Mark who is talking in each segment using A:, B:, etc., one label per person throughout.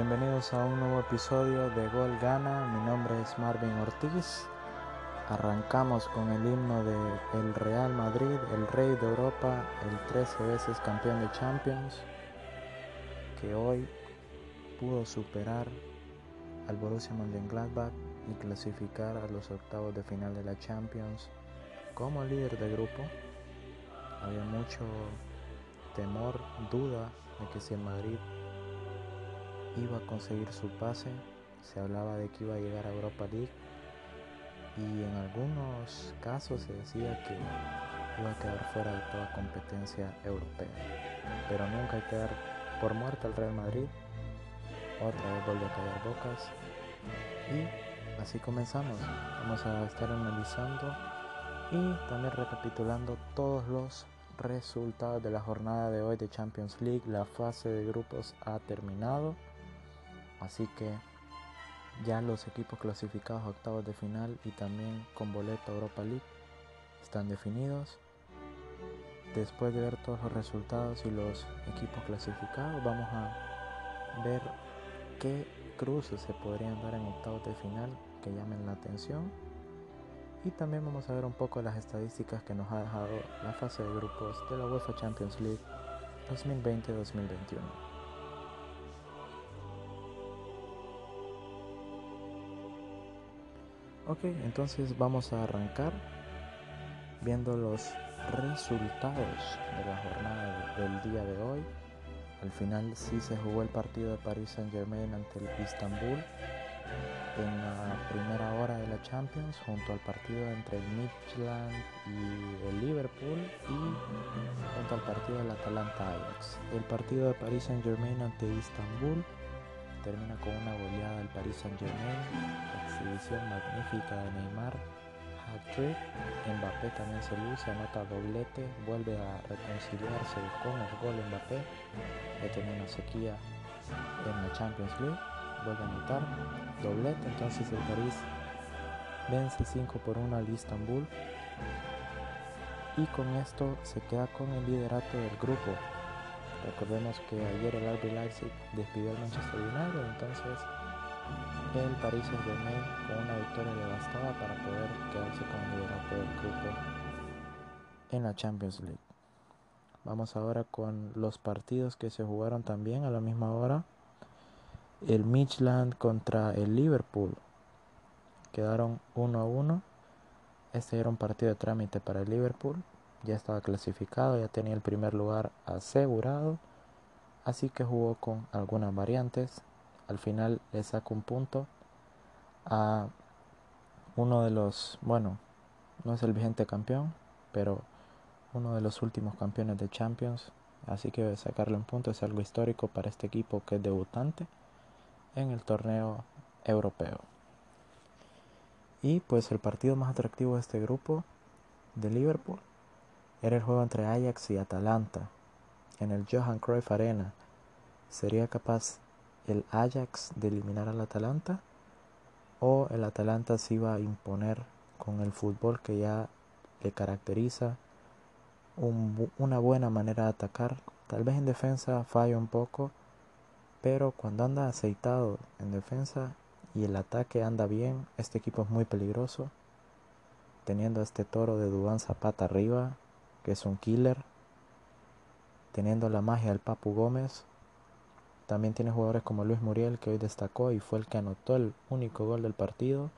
A: Bienvenidos a un nuevo episodio de Gol Gana. Mi nombre es Marvin Ortiz. Arrancamos con el himno de el Real Madrid, el rey de Europa, el 13 veces campeón de Champions, que hoy pudo superar al Borussia Mönchengladbach y clasificar a los octavos de final de la Champions como líder de grupo. Había mucho temor, duda de que si el Madrid iba a conseguir su pase, se hablaba de que iba a llegar a Europa League y en algunos casos se decía que iba a quedar fuera de toda competencia europea. Pero nunca hay que dar por muerto al Real Madrid. Otra vez vuelve a caer bocas. Y así comenzamos. Vamos a estar analizando y también recapitulando todos los resultados de la jornada de hoy de Champions League. La fase de grupos ha terminado. Así que ya los equipos clasificados a octavos de final y también con boleto Europa League están definidos. Después de ver todos los resultados y los equipos clasificados, vamos a ver qué cruces se podrían dar en octavos de final que llamen la atención. Y también vamos a ver un poco las estadísticas que nos ha dejado la fase de grupos de la UEFA Champions League 2020-2021. Ok, entonces vamos a arrancar viendo los resultados de la jornada del día de hoy. Al final sí se jugó el partido de Paris Saint Germain ante el Istanbul en la primera hora de la Champions junto al partido entre el Midland y el Liverpool y junto al partido del Atalanta Ajax. El partido de Paris Saint Germain ante Istanbul termina con una goleada del Paris Saint Germain, exhibición magnífica de Neymar, hat-trick, Mbappé también se luce, anota doblete, vuelve a reconciliarse con el gol Mbappé, ya tiene una sequía en la Champions League, vuelve a anotar doblete, entonces el París vence 5 por 1 al Istanbul y con esto se queda con el liderato del grupo Recordemos que ayer el RB Leipzig despidió al Manchester United, entonces el Paris Saint Germain con una victoria le bastaba para poder quedarse con el liderato del grupo en la Champions League. Vamos ahora con los partidos que se jugaron también a la misma hora. El Midland contra el Liverpool quedaron 1 a 1. Este era un partido de trámite para el Liverpool ya estaba clasificado, ya tenía el primer lugar asegurado, así que jugó con algunas variantes. Al final le sacó un punto a uno de los, bueno, no es el vigente campeón, pero uno de los últimos campeones de Champions, así que sacarle un punto es algo histórico para este equipo que es debutante en el torneo europeo. Y pues el partido más atractivo de este grupo de Liverpool era el juego entre Ajax y Atalanta en el Johan Cruyff Arena. ¿Sería capaz el Ajax de eliminar al Atalanta? ¿O el Atalanta se iba a imponer con el fútbol que ya le caracteriza? una buena manera de atacar. Tal vez en defensa falla un poco, pero cuando anda aceitado en defensa y el ataque anda bien, este equipo es muy peligroso. Teniendo a este toro de Dubán Zapata arriba, que es un killer, teniendo la magia del Papu Gómez. También tiene jugadores como Luis Muriel, que hoy destacó y fue el que anotó el único gol del partido.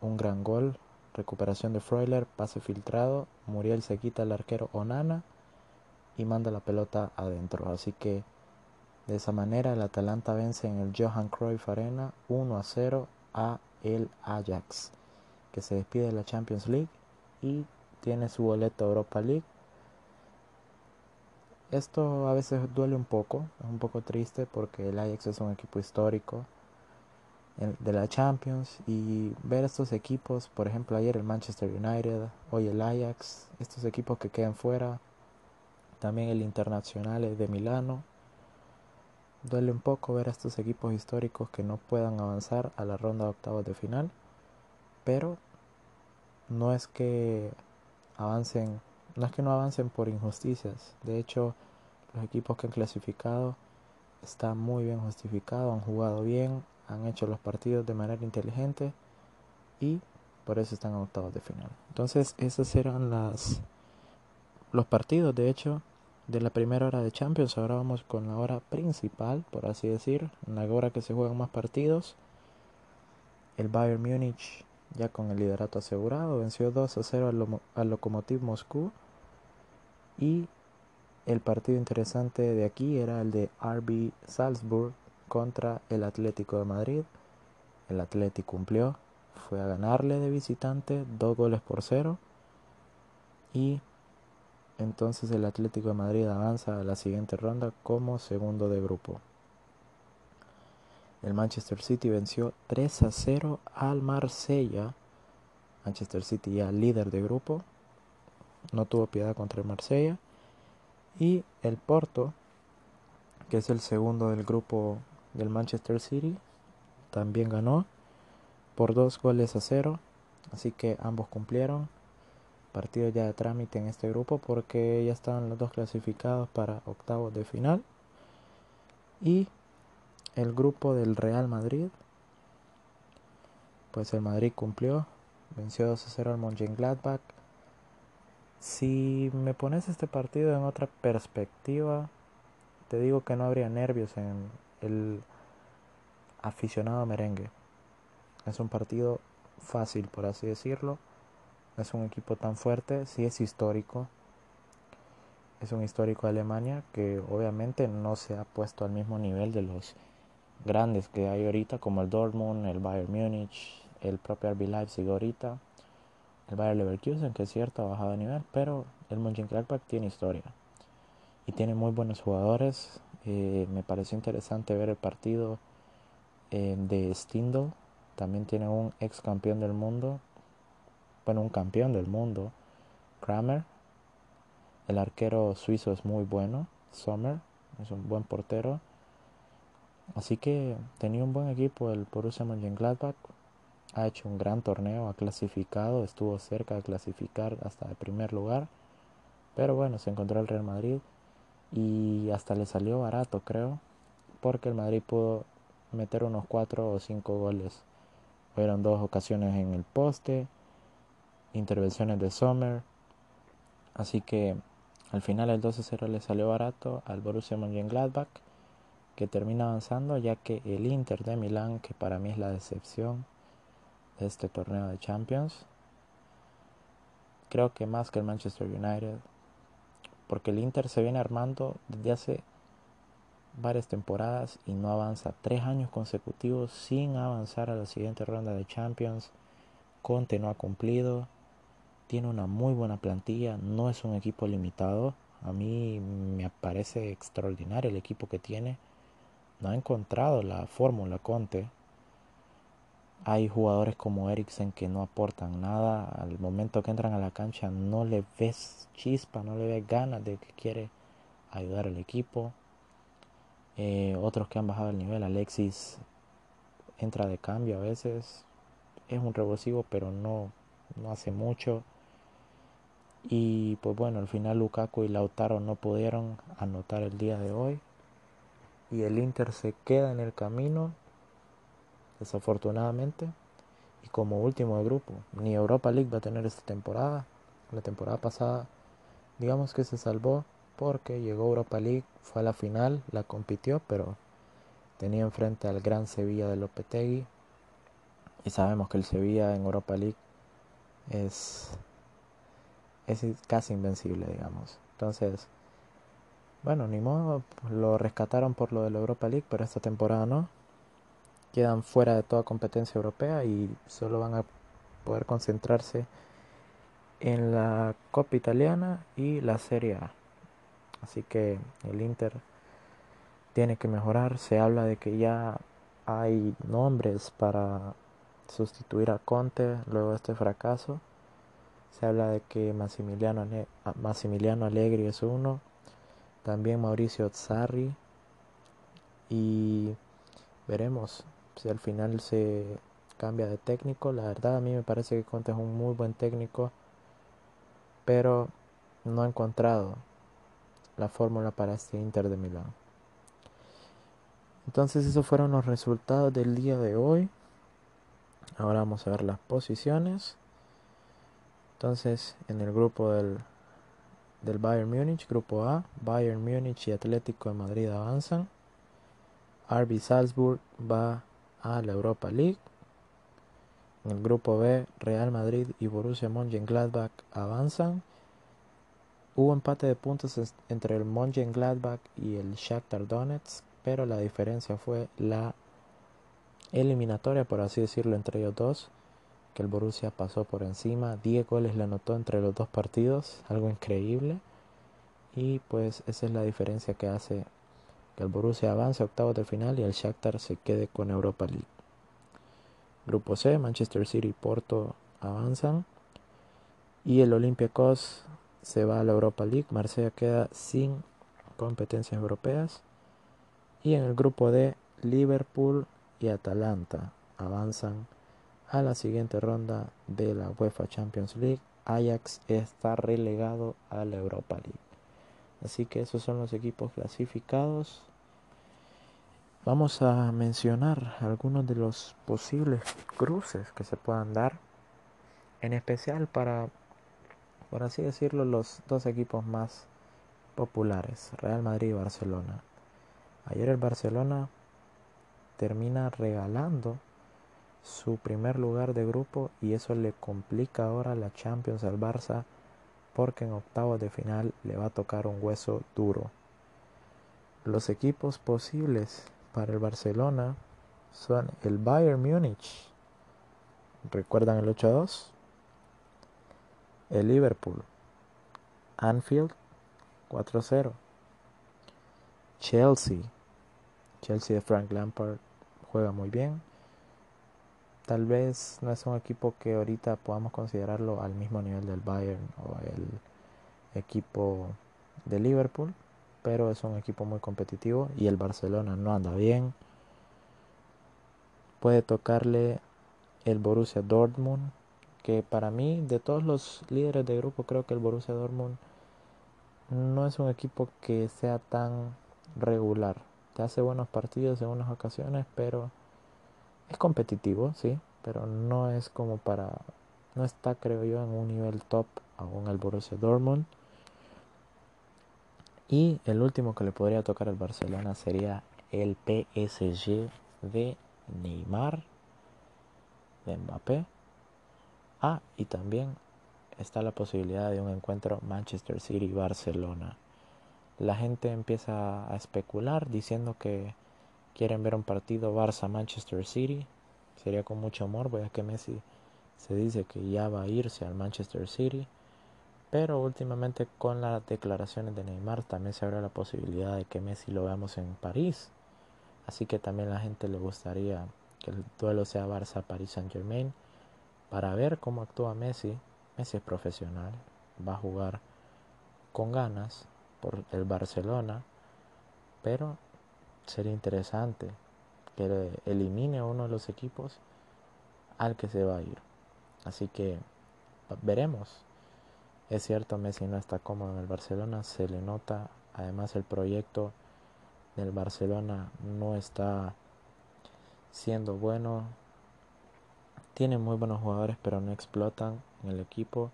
A: Un gran gol, recuperación de Freuler, pase filtrado. Muriel se quita al arquero Onana y manda la pelota adentro. Así que de esa manera el Atalanta vence en el Johan Cruyff Arena 1 a 0 a el Ajax, que se despide de la Champions League y tiene su boleto Europa League. Esto a veces duele un poco, es un poco triste porque el Ajax es un equipo histórico de la Champions y ver estos equipos, por ejemplo ayer el Manchester United, hoy el Ajax, estos equipos que quedan fuera, también el Internacional de Milano, duele un poco ver a estos equipos históricos que no puedan avanzar a la ronda de octavos de final, pero no es que avancen, no es que no avancen por injusticias, de hecho los equipos que han clasificado está muy bien justificado, han jugado bien, han hecho los partidos de manera inteligente y por eso están en octavos de final. Entonces, esos eran las los partidos, de hecho, de la primera hora de Champions. Ahora vamos con la hora principal, por así decir, la hora que se juegan más partidos. El Bayern Múnich, ya con el liderato asegurado, venció 2 a 0 al, al Lokomotiv Moscú. Y el partido interesante de aquí era el de RB Salzburg contra el Atlético de Madrid. El Atlético cumplió, fue a ganarle de visitante, dos goles por cero. Y entonces el Atlético de Madrid avanza a la siguiente ronda como segundo de grupo. El Manchester City venció 3 a 0 al Marsella. Manchester City ya líder de grupo. No tuvo piedad contra el Marsella. Y el Porto, que es el segundo del grupo del Manchester City, también ganó por dos goles a cero. Así que ambos cumplieron. Partido ya de trámite en este grupo porque ya estaban los dos clasificados para octavos de final. Y el grupo del Real Madrid. Pues el Madrid cumplió. Venció 2 a 0 al Mönchengladbach. Si me pones este partido en otra perspectiva, te digo que no habría nervios en el aficionado merengue. Es un partido fácil, por así decirlo. Es un equipo tan fuerte, sí es histórico. Es un histórico de Alemania que obviamente no se ha puesto al mismo nivel de los grandes que hay ahorita, como el Dortmund, el Bayern Múnich, el propio RB Leipzig ahorita el Bayer Leverkusen, que es cierto, ha bajado de nivel, pero el Mönchengladbach tiene historia y tiene muy buenos jugadores. Eh, me pareció interesante ver el partido eh, de Stindl. También tiene un ex campeón del mundo, bueno, un campeón del mundo, Kramer. El arquero suizo es muy bueno, Sommer, es un buen portero. Así que tenía un buen equipo el Borussia Mönchengladbach ha hecho un gran torneo, ha clasificado, estuvo cerca de clasificar hasta el primer lugar, pero bueno, se encontró el Real Madrid y hasta le salió barato, creo, porque el Madrid pudo meter unos 4 o 5 goles. Fueron dos ocasiones en el poste, intervenciones de Sommer, así que al final el 12-0 le salió barato al Borussia Mönchengladbach, que termina avanzando ya que el Inter de Milán, que para mí es la decepción, este torneo de Champions. Creo que más que el Manchester United. Porque el Inter se viene armando desde hace varias temporadas y no avanza. Tres años consecutivos sin avanzar a la siguiente ronda de Champions. Conte no ha cumplido. Tiene una muy buena plantilla. No es un equipo limitado. A mí me parece extraordinario el equipo que tiene. No ha encontrado la fórmula Conte hay jugadores como Eriksen que no aportan nada. Al momento que entran a la cancha no le ves chispa, no le ves ganas de que quiere ayudar al equipo. Eh, otros que han bajado el nivel, Alexis entra de cambio a veces. Es un revulsivo, pero no, no hace mucho. Y pues bueno, al final Lukaku y Lautaro no pudieron anotar el día de hoy. Y el Inter se queda en el camino desafortunadamente. Y como último de grupo, ni Europa League va a tener esta temporada. La temporada pasada, digamos que se salvó porque llegó Europa League, fue a la final, la compitió, pero tenía enfrente al gran Sevilla de Lopetegui. Y sabemos que el Sevilla en Europa League es, es casi invencible, digamos. Entonces, bueno, ni modo, lo rescataron por lo de la Europa League, pero esta temporada no quedan fuera de toda competencia europea y solo van a poder concentrarse en la Copa Italiana y la Serie A. Así que el Inter tiene que mejorar. Se habla de que ya hay nombres para sustituir a Conte luego de este fracaso. Se habla de que Massimiliano, Massimiliano Allegri es uno, también Mauricio Zarri y veremos si al final se cambia de técnico. La verdad a mí me parece que Conte es un muy buen técnico, pero no ha encontrado la fórmula para este Inter de Milán. Entonces esos fueron los resultados del día de hoy. Ahora vamos a ver las posiciones. Entonces en el grupo del, del Bayern Múnich, grupo A, Bayern Múnich y Atlético de Madrid avanzan. RB Salzburg va a la Europa League. En el grupo B, Real Madrid y Borussia Mönchengladbach avanzan. Hubo empate de puntos entre el Mönchengladbach y el Shakhtar Donetsk, pero la diferencia fue la eliminatoria, por así decirlo, entre ellos dos, que el Borussia pasó por encima. 10 goles le anotó entre los dos partidos, algo increíble. Y pues esa es la diferencia que hace que el Borussia avance a octavos de final y el Shakhtar se quede con Europa League. Grupo C, Manchester City y Porto avanzan. Y el Olympiacos se va a la Europa League. Marsella queda sin competencias europeas. Y en el grupo D, Liverpool y Atalanta avanzan a la siguiente ronda de la UEFA Champions League. Ajax está relegado a la Europa League. Así que esos son los equipos clasificados. Vamos a mencionar algunos de los posibles cruces que se puedan dar, en especial para, por así decirlo, los dos equipos más populares, Real Madrid y Barcelona. Ayer el Barcelona termina regalando su primer lugar de grupo y eso le complica ahora la Champions al Barça porque en octavos de final le va a tocar un hueso duro. Los equipos posibles para el Barcelona son el Bayern Múnich. ¿Recuerdan el 8-2? El Liverpool. Anfield 4-0. Chelsea. Chelsea de Frank Lampard juega muy bien. Tal vez no es un equipo que ahorita podamos considerarlo al mismo nivel del Bayern o el equipo de Liverpool, pero es un equipo muy competitivo y el Barcelona no anda bien. Puede tocarle el Borussia Dortmund, que para mí de todos los líderes de grupo creo que el Borussia Dortmund no es un equipo que sea tan regular. Te hace buenos partidos en unas ocasiones, pero es competitivo, sí, pero no es como para no está creo yo en un nivel top aún el Borussia Dortmund. Y el último que le podría tocar al Barcelona sería el PSG de Neymar, de Mbappé. Ah, y también está la posibilidad de un encuentro Manchester City-Barcelona. La gente empieza a especular diciendo que quieren ver un partido Barça-Manchester City. Sería con mucho amor, ya que Messi se dice que ya va a irse al Manchester City. Pero últimamente con las declaraciones de Neymar también se abre la posibilidad de que Messi lo veamos en París. Así que también la gente le gustaría que el duelo sea Barça-París Saint-Germain para ver cómo actúa Messi. Messi es profesional, va a jugar con ganas por el Barcelona, pero sería interesante que elimine a uno de los equipos al que se va a ir. Así que veremos es cierto, Messi no está cómodo en el Barcelona, se le nota, además el proyecto del Barcelona no está siendo bueno. Tiene muy buenos jugadores, pero no explotan en el equipo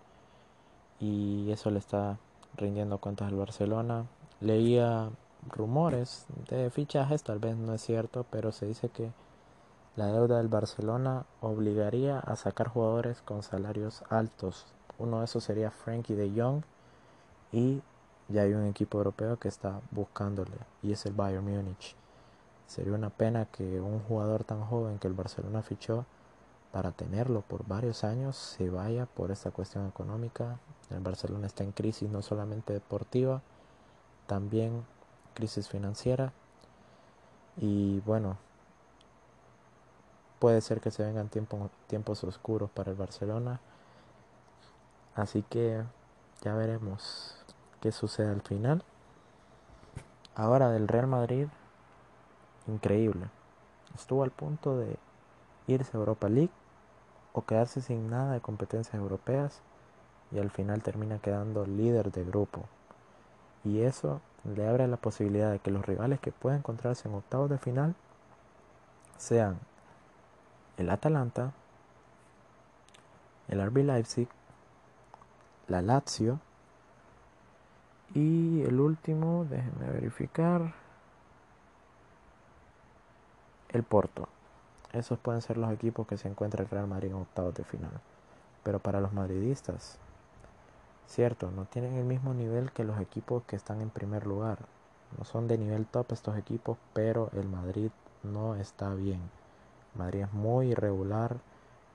A: y eso le está rindiendo cuentas al Barcelona. Leía rumores de fichajes, tal vez no es cierto, pero se dice que la deuda del Barcelona obligaría a sacar jugadores con salarios altos uno de esos sería Frankie de Jong y ya hay un equipo europeo que está buscándole y es el Bayern Múnich. Sería una pena que un jugador tan joven que el Barcelona fichó para tenerlo por varios años se vaya por esta cuestión económica. El Barcelona está en crisis no solamente deportiva, también crisis financiera. Y bueno, puede ser que se vengan tiempos oscuros para el Barcelona. Así que ya veremos qué sucede al final. Ahora del Real Madrid, increíble. Estuvo al punto de irse a Europa League o quedarse sin nada de competencias europeas y al final termina quedando líder de grupo. Y eso le abre la posibilidad de que los rivales que puedan encontrarse en octavos de final sean el Atalanta, el RB Leipzig, la Lazio y el último, déjenme verificar, el Porto. Esos pueden ser los equipos que se encuentra el Real Madrid en octavos de final. Pero para los madridistas, cierto, no tienen el mismo nivel que los equipos que están en primer lugar. No son de nivel top estos equipos, pero el Madrid no está bien. Madrid es muy irregular,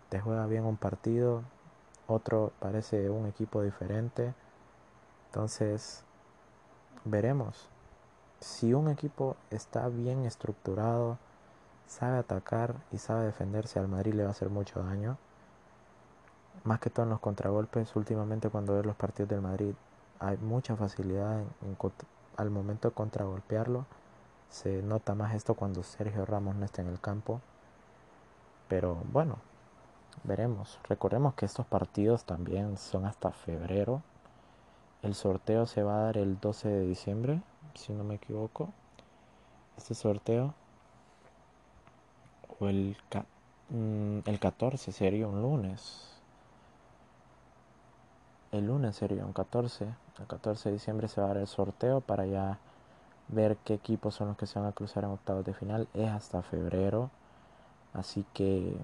A: te juega bien un partido, otro parece un equipo diferente. Entonces, veremos. Si un equipo está bien estructurado, sabe atacar y sabe defenderse, al Madrid le va a hacer mucho daño. Más que todo en los contragolpes, últimamente cuando ves los partidos del Madrid, hay mucha facilidad al momento de contragolpearlo. Se nota más esto cuando Sergio Ramos no está en el campo. Pero bueno, veremos. Recordemos que estos partidos también son hasta febrero. El sorteo se va a dar el 12 de diciembre, si no me equivoco. Este sorteo. O el, mm, el 14 sería un lunes. El lunes sería un 14. El 14 de diciembre se va a dar el sorteo para ya ver qué equipos son los que se van a cruzar en octavos de final. Es hasta febrero. Así que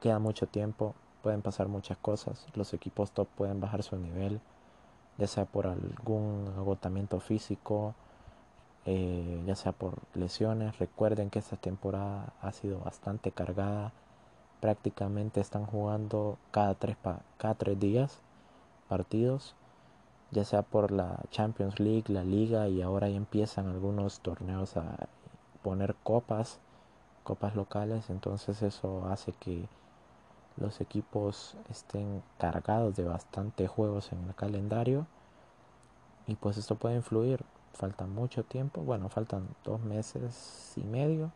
A: queda mucho tiempo, pueden pasar muchas cosas, los equipos top pueden bajar su nivel, ya sea por algún agotamiento físico, eh, ya sea por lesiones. Recuerden que esta temporada ha sido bastante cargada, prácticamente están jugando cada tres, cada tres días partidos, ya sea por la Champions League, la liga y ahora ya empiezan algunos torneos a poner copas copas locales, entonces eso hace que los equipos estén cargados de bastante juegos en el calendario. Y pues esto puede influir. Falta mucho tiempo, bueno, faltan dos meses y medio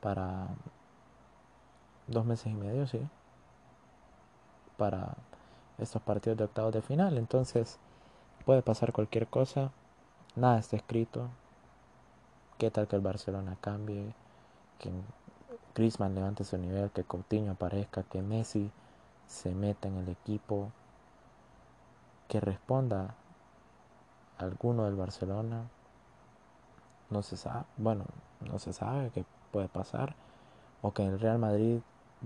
A: para dos meses y medio, sí, para estos partidos de octavos de final. Entonces puede pasar cualquier cosa, nada está escrito. ¿Qué tal que el Barcelona cambie? que Griezmann levante su nivel, que Coutinho aparezca, que Messi se meta en el equipo, que responda alguno del Barcelona. No se sabe, bueno, no se sabe qué puede pasar. O que el Real Madrid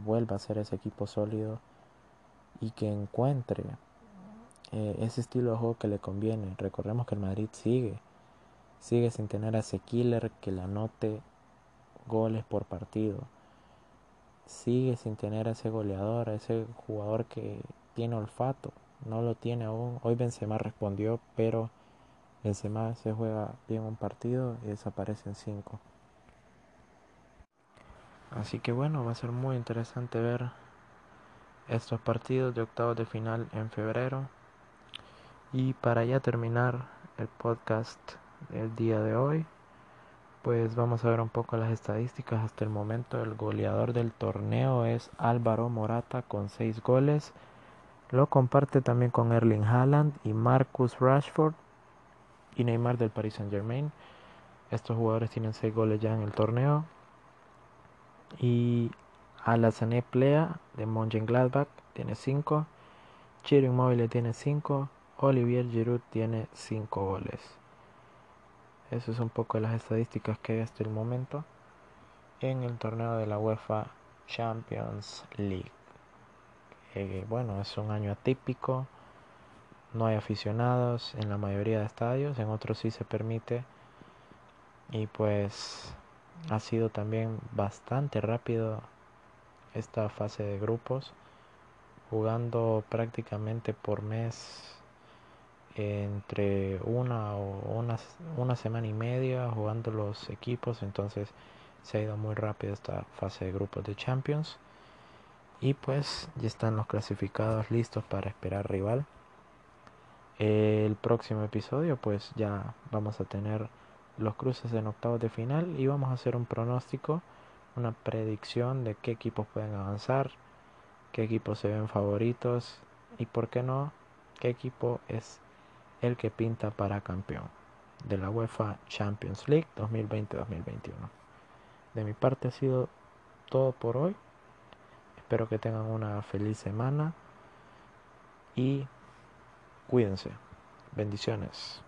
A: vuelva a ser ese equipo sólido y que encuentre eh, ese estilo de juego que le conviene. Recordemos que el Madrid sigue, sigue sin tener a ese killer que la anote goles por partido. Sigue sin tener a ese goleador, a ese jugador que tiene olfato. No lo tiene aún. Hoy Benzema respondió, pero Benzema se juega bien un partido y desaparece en cinco. Así que bueno, va a ser muy interesante ver estos partidos de octavos de final en febrero. Y para ya terminar el podcast del día de hoy, pues vamos a ver un poco las estadísticas. Hasta el momento el goleador del torneo es Álvaro Morata con 6 goles. Lo comparte también con Erling Haaland y Marcus Rashford y Neymar del Paris Saint Germain. Estos jugadores tienen 6 goles ya en el torneo. Y Alassane Plea de Mönchengladbach tiene 5. Chiro Immobile tiene 5. Olivier Giroud tiene 5 goles. Eso es un poco de las estadísticas que hay hasta el momento en el torneo de la UEFA Champions League. Eh, bueno, es un año atípico, no hay aficionados en la mayoría de estadios, en otros sí se permite. Y pues ha sido también bastante rápido esta fase de grupos, jugando prácticamente por mes entre una o una, semana y media jugando los equipos, entonces se ha ido muy rápido esta fase de grupos de Champions. Y pues ya están los clasificados listos para esperar rival. El próximo episodio pues ya vamos a tener los cruces en octavos de final y vamos a hacer un pronóstico, una predicción de qué equipos pueden avanzar, qué equipos se ven favoritos y por qué no, qué equipo es el que pinta para campeón de la UEFA Champions League 2020-2021. De mi parte ha sido todo por hoy. Espero que tengan una feliz semana y cuídense. Bendiciones.